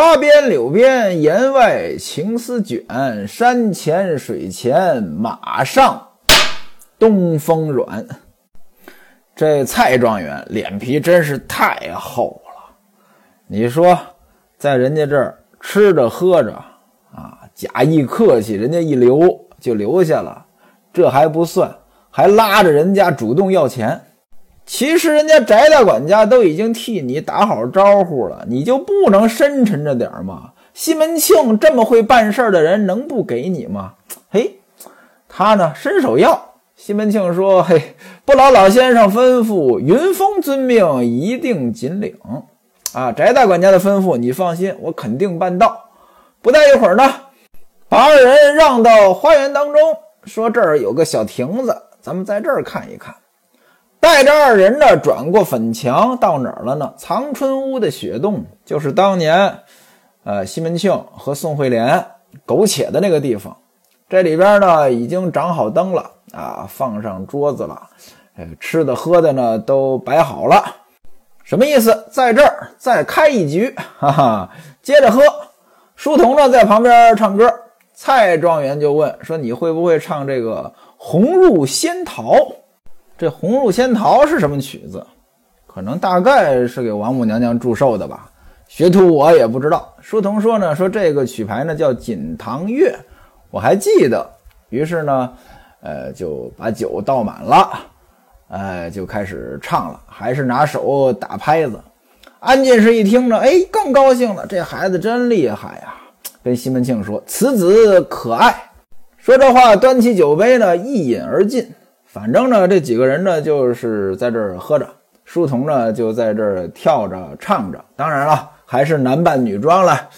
花边柳边檐外情丝卷，山前水前马上东风软。这蔡状元脸皮真是太厚了。你说，在人家这儿吃着喝着啊，假意客气，人家一留就留下了，这还不算，还拉着人家主动要钱。其实人家翟大管家都已经替你打好招呼了，你就不能深沉着点吗？西门庆这么会办事的人，能不给你吗？嘿，他呢伸手要，西门庆说：“嘿，不劳老先生吩咐，云峰遵命，一定紧领。啊，翟大管家的吩咐，你放心，我肯定办到。不大一会儿呢，把二人让到花园当中，说这儿有个小亭子，咱们在这儿看一看。”带着二人呢，转过粉墙，到哪儿了呢？藏春屋的雪洞，就是当年，呃，西门庆和宋惠莲苟且的那个地方。这里边呢，已经长好灯了啊，放上桌子了，呃，吃的喝的呢都摆好了。什么意思？在这儿再开一局，哈哈，接着喝。书童呢在旁边唱歌，蔡状元就问说：“你会不会唱这个《红入仙桃》？”这《红入仙桃》是什么曲子？可能大概是给王母娘娘祝寿的吧。学徒我也不知道。书童说呢，说这个曲牌呢叫《锦堂乐》，我还记得。于是呢，呃，就把酒倒满了，呃，就开始唱了，还是拿手打拍子。安进士一听呢，哎，更高兴了。这孩子真厉害呀！跟西门庆说：“此子可爱。”说这话，端起酒杯呢，一饮而尽。反正呢，这几个人呢，就是在这儿喝着，书童呢就在这儿跳着唱着。当然了，还是男扮女装了。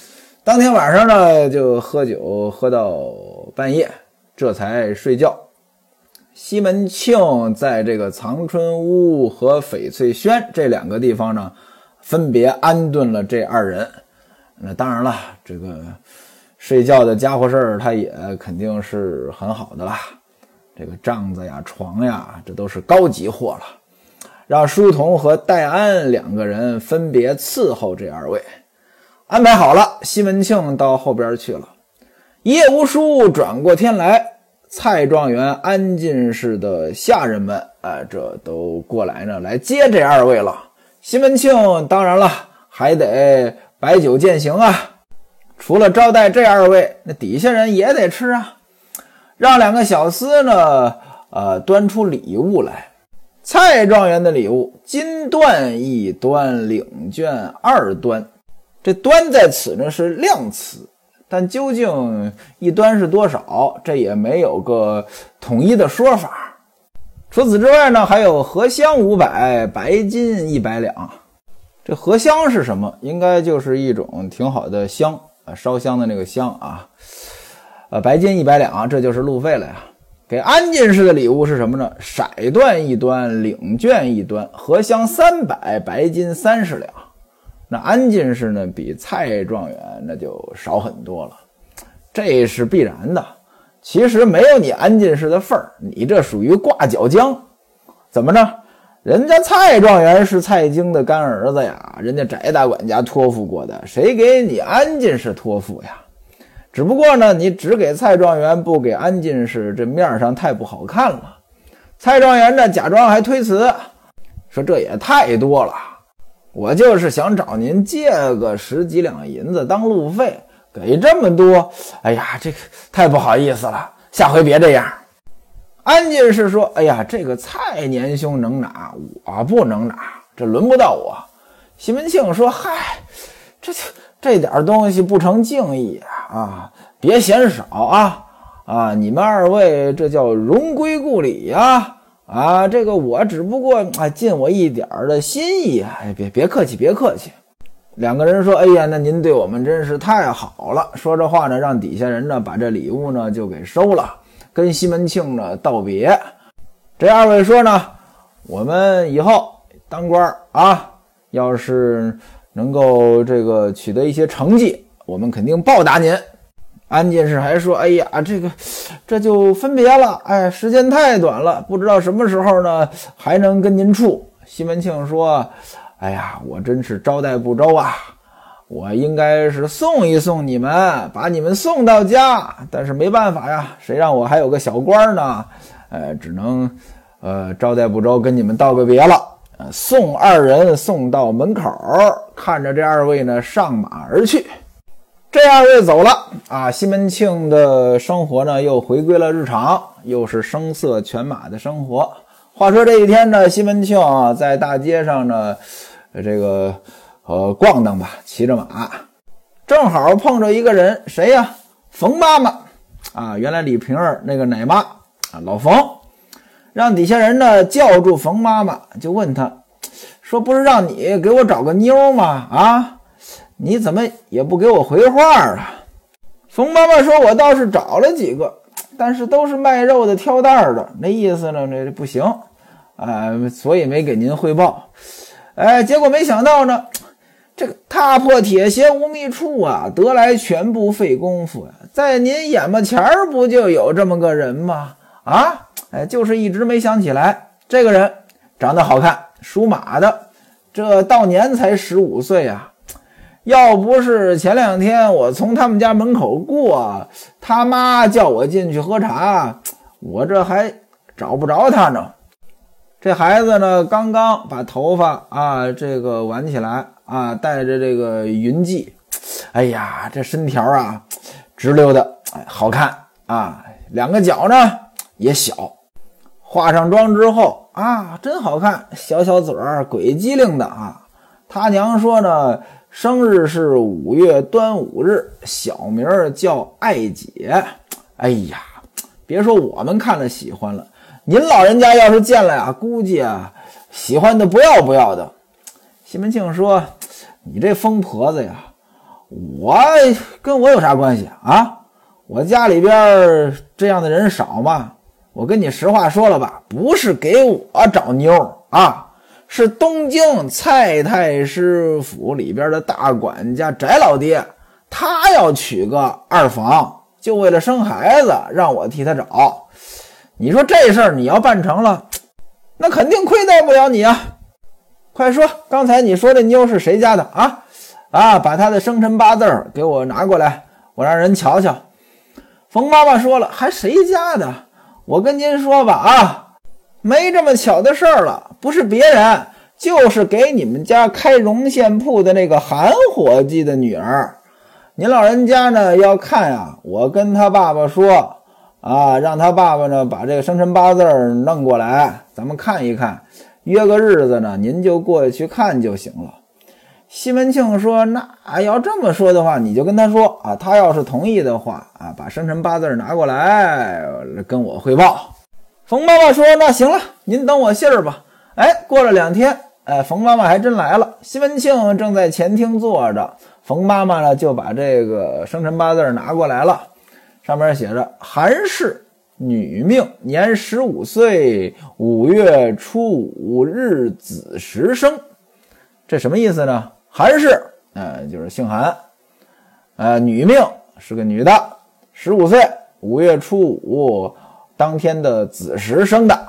当天晚上呢，就喝酒喝到半夜，这才睡觉。西门庆在这个藏春屋和翡翠轩这两个地方呢，分别安顿了这二人。那当然了，这个睡觉的家伙事儿，他也肯定是很好的啦。这个帐子呀、床呀，这都是高级货了。让书童和戴安两个人分别伺候这二位，安排好了。西门庆到后边去了。一夜无书，转过天来，蔡状元、安进士的下人们，哎，这都过来呢，来接这二位了。西门庆当然了，还得摆酒饯行啊。除了招待这二位，那底下人也得吃啊。让两个小厮呢，呃，端出礼物来。蔡状元的礼物，金缎一端，领绢二端。这端在此呢是量词，但究竟一端是多少，这也没有个统一的说法。除此之外呢，还有荷香五百，白金一百两。这荷香是什么？应该就是一种挺好的香啊，烧香的那个香啊。呃，白金一百两，这就是路费了呀。给安进士的礼物是什么呢？骰缎一端，领卷一端，荷香三百，白金三十两。那安进士呢，比蔡状元那就少很多了，这是必然的。其实没有你安进士的份儿，你这属于挂角浆。怎么着？人家蔡状元是蔡京的干儿子呀，人家翟大管家托付过的，谁给你安进士托付呀？只不过呢，你只给蔡状元，不给安进士，这面上太不好看了。蔡状元呢，假装还推辞，说这也太多了，我就是想找您借个十几两银子当路费，给这么多，哎呀，这个太不好意思了，下回别这样。安进士说：“哎呀，这个蔡年兄能拿，我不能拿，这轮不到我。”西门庆说：“嗨，这这。”这点东西不成敬意啊！啊别嫌少啊！啊，你们二位这叫荣归故里呀！啊，这个我只不过啊尽我一点的心意哎，别别客气，别客气。两个人说：“哎呀，那您对我们真是太好了。”说这话呢，让底下人呢把这礼物呢就给收了，跟西门庆呢道别。这二位说呢：“我们以后当官啊，要是……”能够这个取得一些成绩，我们肯定报答您。安进士还说：“哎呀，这个这就分别了。哎，时间太短了，不知道什么时候呢还能跟您处。”西门庆说：“哎呀，我真是招待不周啊！我应该是送一送你们，把你们送到家。但是没办法呀，谁让我还有个小官呢？呃，只能呃招待不周，跟你们道个别了。呃送二人送到门口，看着这二位呢上马而去。这二位走了啊，西门庆的生活呢又回归了日常，又是声色犬马的生活。话说这一天呢，西门庆啊在大街上呢，这个呃逛荡吧，骑着马，正好碰着一个人，谁呀？冯妈妈啊，原来李瓶儿那个奶妈啊，老冯，让底下人呢叫住冯妈妈，就问他说：“不是让你给我找个妞吗？啊？”你怎么也不给我回话啊？冯妈妈说：“我倒是找了几个，但是都是卖肉的挑担的，那意思呢，那不行啊，所以没给您汇报。哎，结果没想到呢，这个踏破铁鞋无觅处啊，得来全不费工夫呀，在您眼巴前儿不就有这么个人吗？啊，哎，就是一直没想起来。这个人长得好看，属马的，这到年才十五岁啊。”要不是前两天我从他们家门口过，他妈叫我进去喝茶，我这还找不着他呢。这孩子呢，刚刚把头发啊这个挽起来啊，带着这个云髻，哎呀，这身条啊直溜的，哎，好看啊。两个脚呢也小，化上妆之后啊，真好看，小小嘴儿，鬼机灵的啊。他娘说呢。生日是五月端午日，小名叫爱姐。哎呀，别说我们看了喜欢了，您老人家要是见了呀，估计啊喜欢的不要不要的。西门庆说：“你这疯婆子呀，我跟我有啥关系啊？我家里边这样的人少吗？我跟你实话说了吧，不是给我找妞啊。”是东京蔡太师府里边的大管家翟老爹，他要娶个二房，就为了生孩子，让我替他找。你说这事儿你要办成了，那肯定亏待不了你啊！快说，刚才你说这妞是谁家的啊？啊，把他的生辰八字给我拿过来，我让人瞧瞧。冯妈妈说了，还谁家的？我跟您说吧，啊。没这么巧的事儿了，不是别人，就是给你们家开绒线铺的那个韩伙计的女儿。您老人家呢要看呀，我跟他爸爸说啊，让他爸爸呢把这个生辰八字弄过来，咱们看一看，约个日子呢，您就过去看就行了。西门庆说：“那要这么说的话，你就跟他说啊，他要是同意的话啊，把生辰八字拿过来跟我汇报。”冯妈妈说：“那行了，您等我信儿吧。”哎，过了两天，哎，冯妈妈还真来了。西门庆正在前厅坐着，冯妈妈呢就把这个生辰八字拿过来了，上面写着：“韩氏，女命，年十五岁，五月初五日子时生。”这什么意思呢？韩氏，呃，就是姓韩，呃，女命是个女的，十五岁，五月初五。当天的子时生的，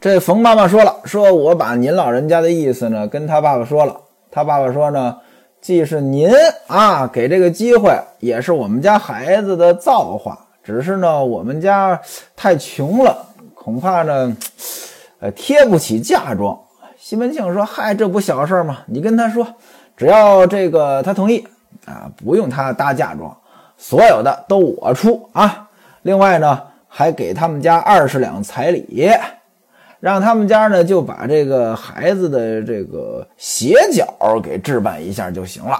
这冯妈妈说了，说我把您老人家的意思呢跟他爸爸说了，他爸爸说呢，既是您啊给这个机会，也是我们家孩子的造化，只是呢我们家太穷了，恐怕呢，呃贴不起嫁妆。西门庆说，嗨，这不小事儿吗？你跟他说，只要这个他同意啊，不用他搭嫁妆，所有的都我出啊。另外呢。还给他们家二十两彩礼，让他们家呢就把这个孩子的这个鞋脚给置办一下就行了。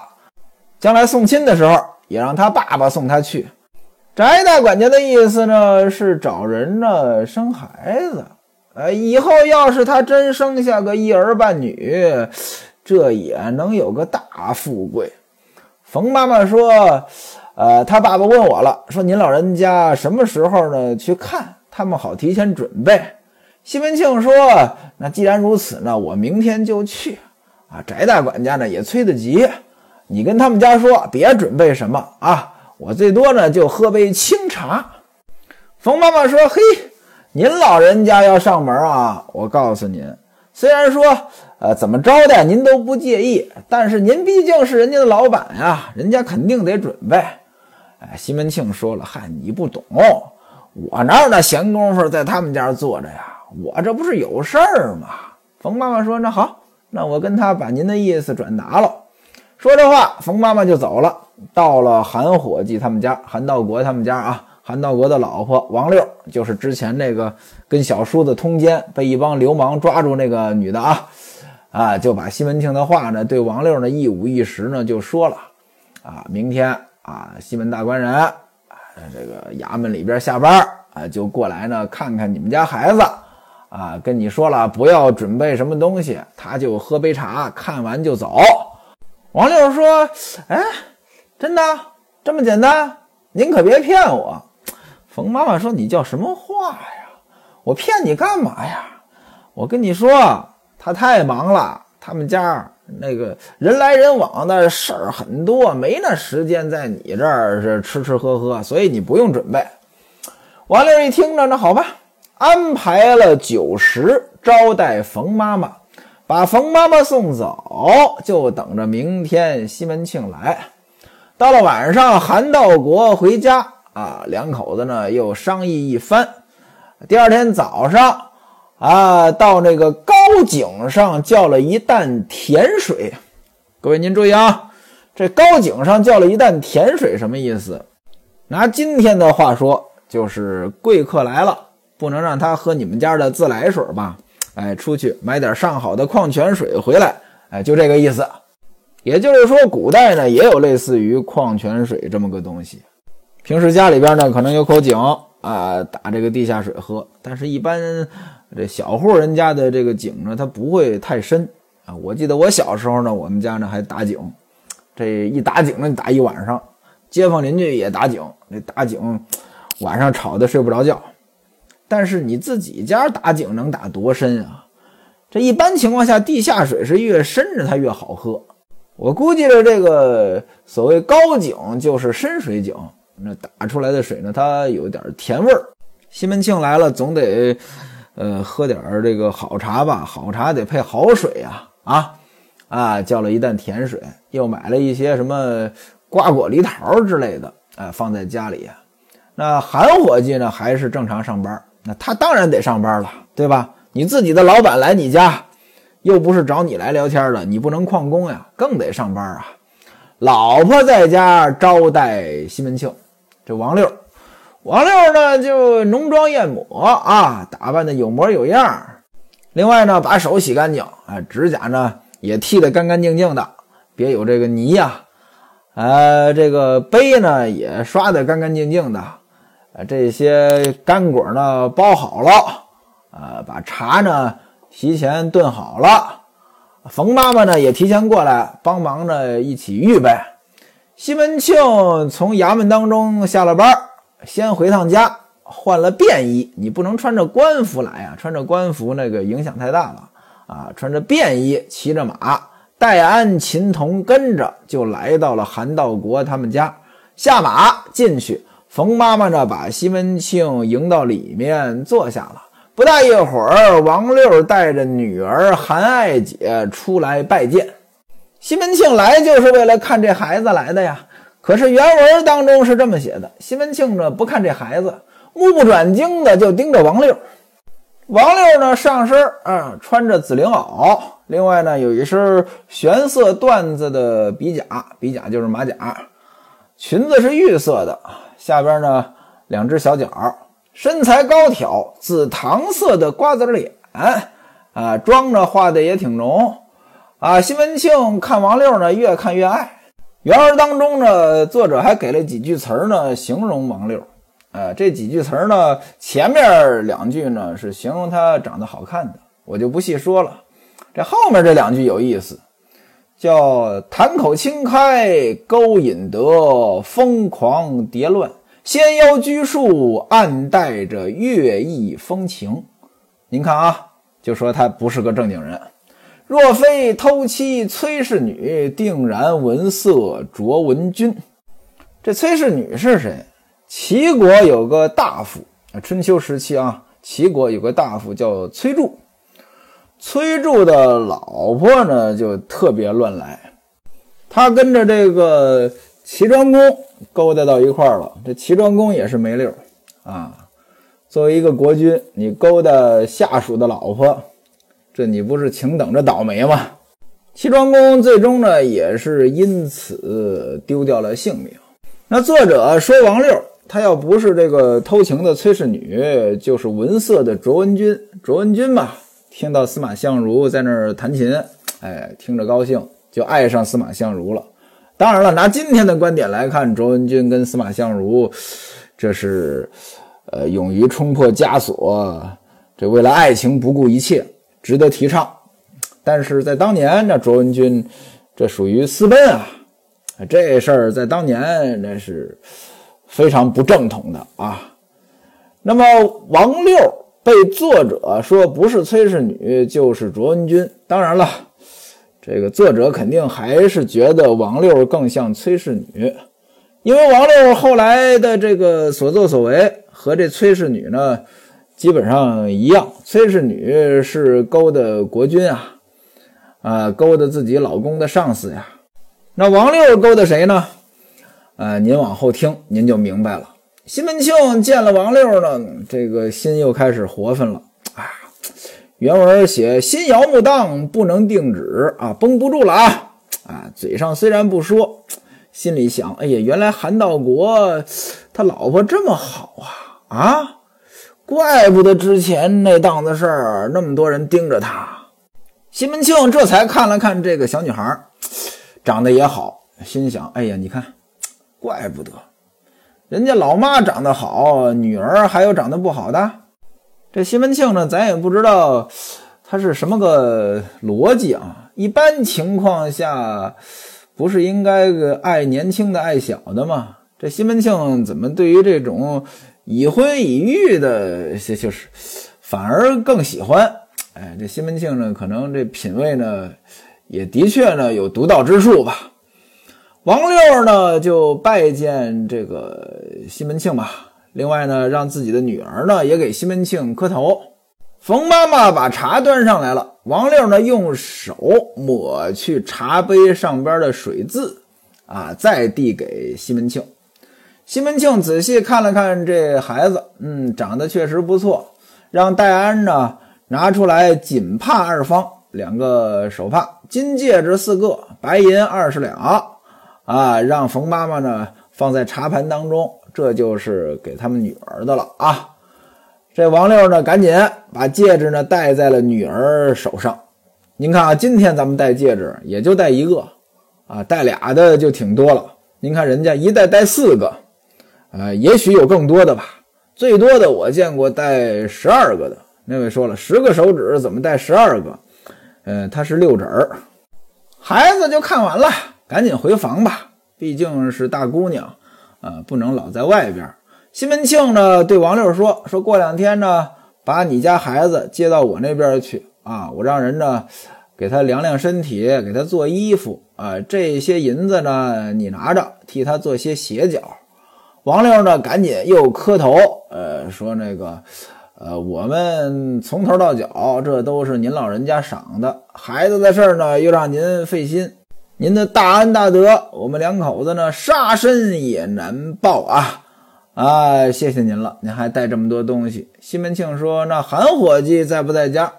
将来送亲的时候，也让他爸爸送他去。翟大管家的意思呢是找人呢生孩子，呃，以后要是他真生下个一儿半女，这也能有个大富贵。冯妈妈说。呃，他爸爸问我了，说您老人家什么时候呢去看他们好提前准备。西门庆说：“那既然如此呢，我明天就去。”啊，翟大管家呢也催得急，你跟他们家说别准备什么啊，我最多呢就喝杯清茶。冯妈妈说：“嘿，您老人家要上门啊，我告诉您，虽然说呃怎么招待您都不介意，但是您毕竟是人家的老板呀，人家肯定得准备。哎，西门庆说了：“嗨，你不懂，我哪有那闲工夫在他们家坐着呀？我这不是有事儿吗？”冯妈妈说：“那好，那我跟他把您的意思转达了。”说这话，冯妈妈就走了，到了韩伙计他们家，韩道国他们家啊。韩道国的老婆王六，就是之前那个跟小叔子通奸，被一帮流氓抓住那个女的啊，啊，就把西门庆的话呢，对王六呢一五一十呢就说了，啊，明天啊，西门大官人，这个衙门里边下班啊，就过来呢看看你们家孩子，啊，跟你说了不要准备什么东西，他就喝杯茶，看完就走。王六说，哎，真的这么简单？您可别骗我。冯妈妈说：“你叫什么话呀？我骗你干嘛呀？我跟你说，他太忙了，他们家那个人来人往的事儿很多，没那时间在你这儿是吃吃喝喝，所以你不用准备。”王六一听着，那好吧，安排了酒食招待冯妈妈，把冯妈妈送走，就等着明天西门庆来。到了晚上，韩道国回家。啊，两口子呢又商议一番。第二天早上，啊，到那个高井上叫了一担甜水。各位您注意啊，这高井上叫了一担甜水什么意思？拿今天的话说，就是贵客来了，不能让他喝你们家的自来水吧？哎，出去买点上好的矿泉水回来。哎，就这个意思。也就是说，古代呢也有类似于矿泉水这么个东西。平时家里边呢，可能有口井啊，打这个地下水喝。但是，一般这小户人家的这个井呢，它不会太深啊。我记得我小时候呢，我们家呢还打井，这一打井呢打一晚上，街坊邻居也打井，那打井晚上吵得睡不着觉。但是你自己家打井能打多深啊？这一般情况下，地下水是越深着它越好喝。我估计着这个所谓高井就是深水井。那打出来的水呢，它有点甜味儿。西门庆来了，总得，呃，喝点儿这个好茶吧？好茶得配好水呀！啊啊，叫了一担甜水，又买了一些什么瓜果梨桃之类的，哎，放在家里。那韩伙计呢，还是正常上班。那他当然得上班了，对吧？你自己的老板来你家，又不是找你来聊天的，你不能旷工呀，更得上班啊。老婆在家招待西门庆。这王六，王六呢就浓妆艳抹啊，打扮的有模有样另外呢，把手洗干净，啊，指甲呢也剃得干干净净的，别有这个泥呀。呃，这个杯呢也刷得干干净净的。呃，这些干果呢包好了，呃，把茶呢提前炖好了。冯妈妈呢也提前过来帮忙呢，一起预备。西门庆从衙门当中下了班，先回趟家，换了便衣。你不能穿着官服来啊，穿着官服那个影响太大了啊！穿着便衣，骑着马，戴安、秦童跟着，就来到了韩道国他们家。下马进去，冯妈妈呢，把西门庆迎到里面坐下了。不大一会儿，王六带着女儿韩爱姐出来拜见。西门庆来就是为了看这孩子来的呀。可是原文当中是这么写的：西门庆呢不看这孩子，目不转睛的就盯着王六。王六呢上身啊穿着紫绫袄，另外呢有一身玄色缎子的比甲，比甲就是马甲，裙子是玉色的，下边呢两只小脚，身材高挑，紫糖色的瓜子脸啊，妆呢画的也挺浓。啊，西门庆看王六呢，越看越爱。原文当中呢，作者还给了几句词儿呢，形容王六。呃，这几句词儿呢，前面两句呢是形容他长得好看的，我就不细说了。这后面这两句有意思，叫潭口轻开，勾引得疯狂蝶乱，纤腰拘束，暗带着月意风情。您看啊，就说他不是个正经人。若非偷妻崔氏女，定然闻色着文君。这崔氏女是谁？齐国有个大夫，春秋时期啊，齐国有个大夫叫崔杼。崔杼的老婆呢就特别乱来，他跟着这个齐庄公勾搭到一块儿了。这齐庄公也是没溜啊，作为一个国君，你勾搭下属的老婆，这你不是请等着倒霉吗？齐庄公最终呢也是因此丢掉了性命。那作者说王六，他要不是这个偷情的崔氏女，就是文色的卓文君。卓文君嘛。听到司马相如在那儿弹琴，哎，听着高兴，就爱上司马相如了。当然了，拿今天的观点来看，卓文君跟司马相如，这是呃勇于冲破枷锁，这为了爱情不顾一切，值得提倡。但是在当年，那卓文君这属于私奔啊，这事儿在当年那是非常不正统的啊。那么王六。被作者说不是崔氏女就是卓文君，当然了，这个作者肯定还是觉得王六更像崔氏女，因为王六后来的这个所作所为和这崔氏女呢基本上一样。崔氏女是勾搭国君啊，啊，勾搭自己老公的上司呀。那王六勾搭谁呢？啊，您往后听，您就明白了。西门庆见了王六呢，这个心又开始活泛了啊。原文写：“心摇木荡，不能定止啊，绷不住了啊啊！嘴上虽然不说，心里想：哎呀，原来韩道国他老婆这么好啊啊！怪不得之前那档子事儿那么多人盯着他。”西门庆这才看了看这个小女孩，长得也好，心想：哎呀，你看，怪不得。人家老妈长得好，女儿还有长得不好的。这西门庆呢，咱也不知道他是什么个逻辑啊。一般情况下，不是应该爱年轻的、爱小的吗？这西门庆怎么对于这种已婚已育的，就是反而更喜欢？哎，这西门庆呢，可能这品味呢，也的确呢有独到之处吧。王六呢就拜见这个西门庆吧，另外呢让自己的女儿呢也给西门庆磕头。冯妈妈把茶端上来了，王六呢用手抹去茶杯上边的水渍，啊，再递给西门庆。西门庆仔细看了看这孩子，嗯，长得确实不错，让戴安呢拿出来锦帕二方，两个手帕，金戒指四个，白银二十两。啊，让冯妈妈呢放在茶盘当中，这就是给他们女儿的了啊。这王六呢，赶紧把戒指呢戴在了女儿手上。您看啊，今天咱们戴戒指也就戴一个啊，戴俩的就挺多了。您看人家一戴戴四个，呃，也许有更多的吧。最多的我见过戴十二个的。那位说了，十个手指怎么戴十二个？呃，他是六指儿。孩子就看完了。赶紧回房吧，毕竟是大姑娘，呃，不能老在外边。西门庆呢，对王六说：“说过两天呢，把你家孩子接到我那边去啊，我让人呢给他量量身体，给他做衣服啊。这些银子呢，你拿着，替他做些鞋脚。”王六呢，赶紧又磕头，呃，说那个，呃，我们从头到脚，这都是您老人家赏的。孩子的事儿呢，又让您费心。您的大恩大德，我们两口子呢，杀身也难报啊！啊，谢谢您了，您还带这么多东西。西门庆说：“那韩伙计在不在家？”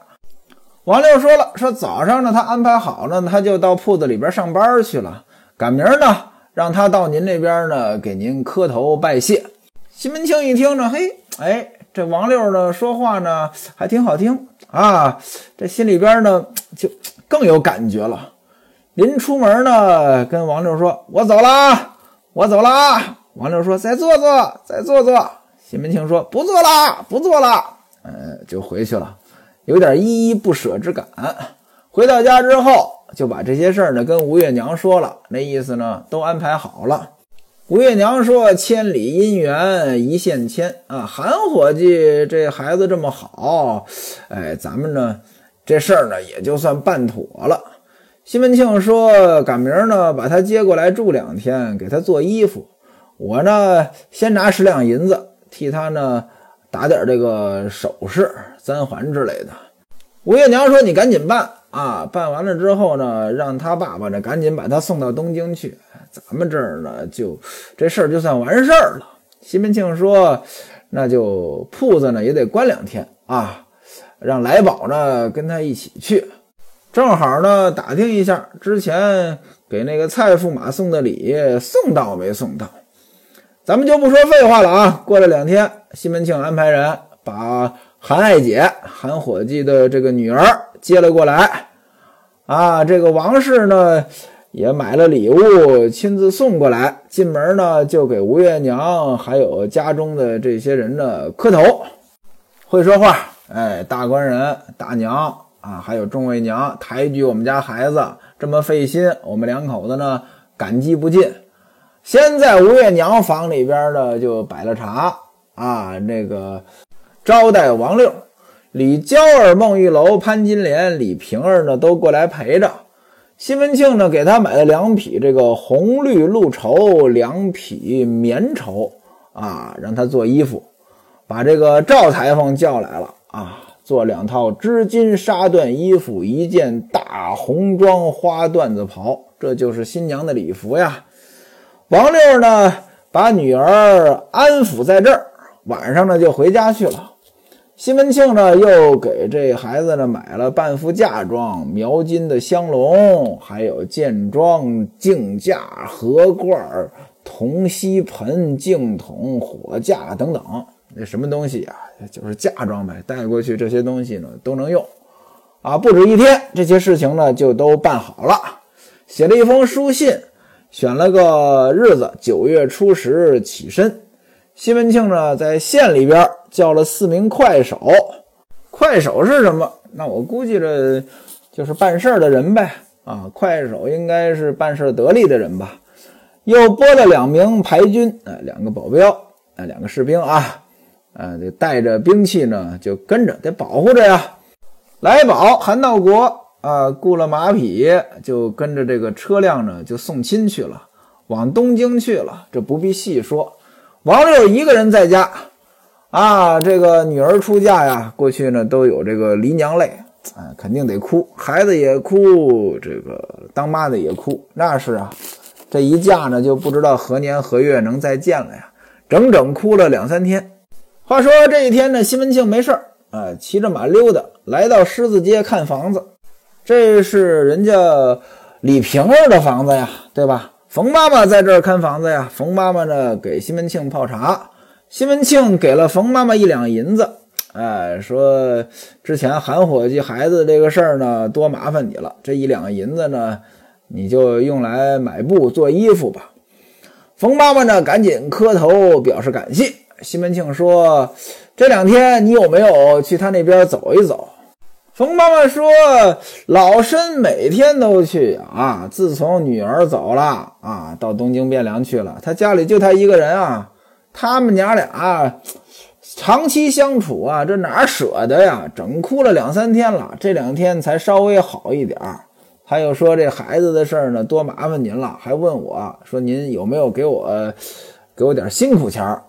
王六说了：“说早上呢，他安排好了，他就到铺子里边上班去了。赶明儿呢，让他到您那边呢，给您磕头拜谢。”西门庆一听呢，嘿，哎，这王六呢说话呢还挺好听啊，这心里边呢就更有感觉了。临出门呢，跟王六说：“我走了，我走了。”王六说：“再坐坐，再坐坐。”西门庆说：“不坐了，不坐了。”嗯，就回去了，有点依依不舍之感。回到家之后，就把这些事儿呢跟吴月娘说了，那意思呢都安排好了。吴月娘说：“千里姻缘一线牵啊，韩伙计这孩子这么好，哎，咱们呢这事儿呢也就算办妥了。”西门庆说：“赶明儿呢，把他接过来住两天，给他做衣服。我呢，先拿十两银子，替他呢打点这个首饰、簪环之类的。”吴月娘说：“你赶紧办啊！办完了之后呢，让他爸爸呢赶紧把他送到东京去。咱们这儿呢，就这事儿就算完事儿了。”西门庆说：“那就铺子呢也得关两天啊，让来宝呢跟他一起去。正好呢，打听一下之前给那个蔡驸马送的礼送到没送到。咱们就不说废话了啊！过了两天，西门庆安排人把。”韩爱姐，韩伙计的这个女儿接了过来，啊，这个王氏呢也买了礼物，亲自送过来。进门呢就给吴月娘还有家中的这些人呢磕头。会说话，哎，大官人、大娘啊，还有众位娘抬举我们家孩子这么费心，我们两口子呢感激不尽。先在吴月娘房里边呢就摆了茶啊，那个。招待王六、李娇儿、孟玉楼、潘金莲、李瓶儿呢，都过来陪着。西门庆呢，给他买了两匹这个红绿鹿绸，两匹棉绸啊，让他做衣服。把这个赵裁缝叫来了啊，做两套织金纱缎衣服，一件大红装花缎子袍，这就是新娘的礼服呀。王六呢，把女儿安抚在这儿，晚上呢就回家去了。西门庆呢，又给这孩子呢买了半副嫁妆，描金的香笼，还有剑装、镜架、盒罐、铜锡盆、镜筒、火架等等。那什么东西呀？就是嫁妆呗，带过去这些东西呢都能用。啊，不止一天，这些事情呢就都办好了。写了一封书信，选了个日子，九月初十起身。西门庆呢，在县里边叫了四名快手。快手是什么？那我估计着就是办事的人呗。啊，快手应该是办事得力的人吧。又拨了两名排军，啊，两个保镖，啊，两个士兵啊，啊，得带着兵器呢，就跟着，得保护着呀。来宝、韩道国啊，雇了马匹，就跟着这个车辆呢，就送亲去了，往东京去了。这不必细说。王六一个人在家，啊，这个女儿出嫁呀，过去呢都有这个离娘泪，啊，肯定得哭，孩子也哭，这个当妈的也哭，那是啊，这一嫁呢就不知道何年何月能再见了呀，整整哭了两三天。话说这一天呢，西门庆没事儿啊，骑着马溜达，来到狮子街看房子，这是人家李瓶儿的房子呀，对吧？冯妈妈在这儿看房子呀。冯妈妈呢，给西门庆泡茶。西门庆给了冯妈妈一两银子，哎，说之前韩伙计孩子这个事儿呢，多麻烦你了。这一两银子呢，你就用来买布做衣服吧。冯妈妈呢，赶紧磕头表示感谢。西门庆说：“这两天你有没有去他那边走一走？”冯妈妈说：“老身每天都去啊。自从女儿走了啊，到东京汴梁去了，他家里就他一个人啊。他们娘俩长期相处啊，这哪舍得呀？整哭了两三天了，这两天才稍微好一点儿。他又说这孩子的事儿呢，多麻烦您了，还问我说您有没有给我给我点辛苦钱儿？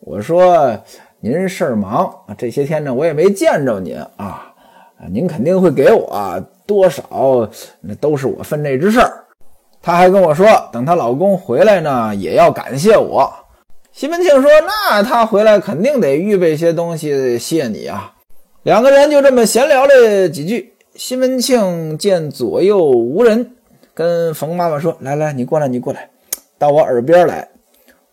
我说您事儿忙，这些天呢，我也没见着您啊。”啊，您肯定会给我多少，那都是我分内之事儿。她还跟我说，等她老公回来呢，也要感谢我。西门庆说：“那他回来肯定得预备些东西谢你啊。”两个人就这么闲聊了几句。西门庆见左右无人，跟冯妈妈说：“来来，你过来，你过来，到我耳边来。”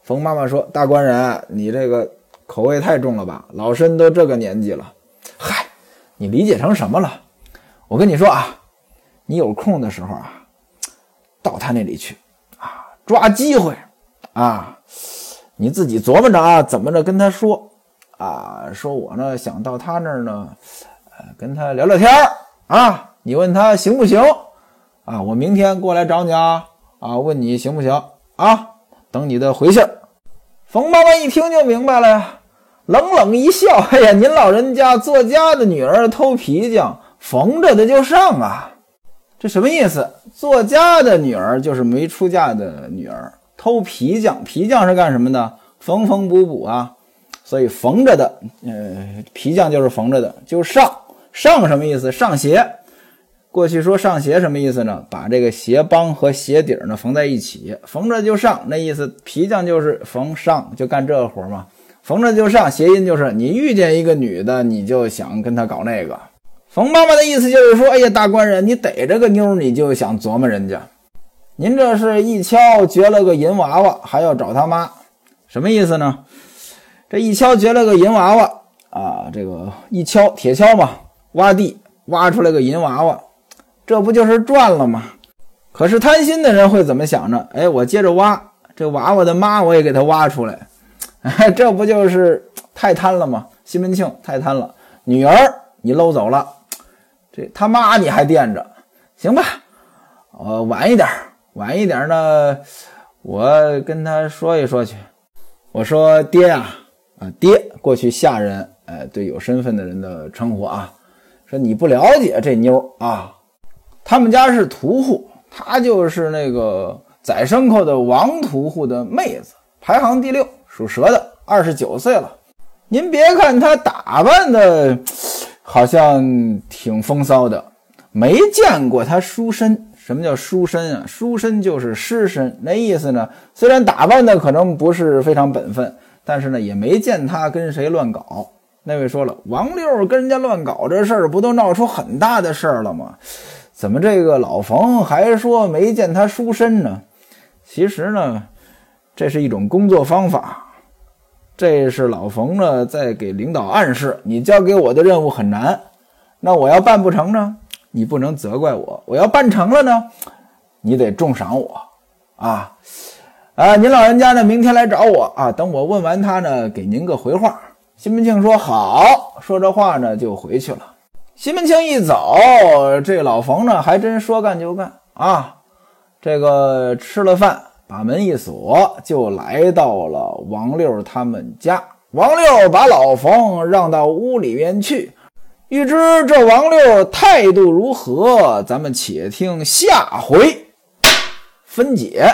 冯妈妈说：“大官人，你这个口味太重了吧？老身都这个年纪了。”嗨。你理解成什么了？我跟你说啊，你有空的时候啊，到他那里去啊，抓机会啊，你自己琢磨着啊，怎么着跟他说啊，说我呢想到他那儿呢，呃，跟他聊聊天啊，你问他行不行啊？我明天过来找你啊，啊，问你行不行啊？等你的回信。冯妈妈一听就明白了呀。冷冷一笑，哎呀，您老人家作家的女儿偷皮匠，缝着的就上啊，这什么意思？作家的女儿就是没出嫁的女儿，偷皮匠，皮匠是干什么的？缝缝补补啊，所以缝着的，呃，皮匠就是缝着的，就上上什么意思？上鞋。过去说上鞋什么意思呢？把这个鞋帮和鞋底呢缝在一起，缝着就上。那意思皮匠就是缝上，就干这个活嘛。缝着就上，谐音就是你遇见一个女的，你就想跟她搞那个。冯妈妈的意思就是说，哎呀，大官人，你逮着个妞，你就想琢磨人家。您这是一敲掘了个银娃娃，还要找他妈，什么意思呢？这一敲掘了个银娃娃啊，这个一敲铁锹嘛，挖地挖出来个银娃娃。这不就是赚了吗？可是贪心的人会怎么想呢？哎，我接着挖这娃娃的妈，我也给他挖出来，这不就是太贪了吗？西门庆太贪了，女儿你搂走了，这他妈你还惦着，行吧？呃，晚一点，晚一点呢，我跟他说一说去。我说爹呀，啊爹，过去下人哎对有身份的人的称呼啊，说你不了解这妞啊。他们家是屠户，她就是那个宰牲口的王屠户的妹子，排行第六，属蛇的，二十九岁了。您别看她打扮的，好像挺风骚的，没见过她书生。什么叫书生啊？书生就是尸身，那意思呢？虽然打扮的可能不是非常本分，但是呢，也没见他跟谁乱搞。那位说了，王六跟人家乱搞这事儿，不都闹出很大的事儿了吗？怎么这个老冯还说没见他书生呢？其实呢，这是一种工作方法。这是老冯呢在给领导暗示：你交给我的任务很难，那我要办不成呢，你不能责怪我；我要办成了呢，你得重赏我啊！啊，您老人家呢明天来找我啊，等我问完他呢，给您个回话。西门庆说好，说这话呢就回去了。西门庆一走，这老冯呢还真说干就干啊！这个吃了饭，把门一锁，就来到了王六他们家。王六把老冯让到屋里面去。欲知这王六态度如何，咱们且听下回分解。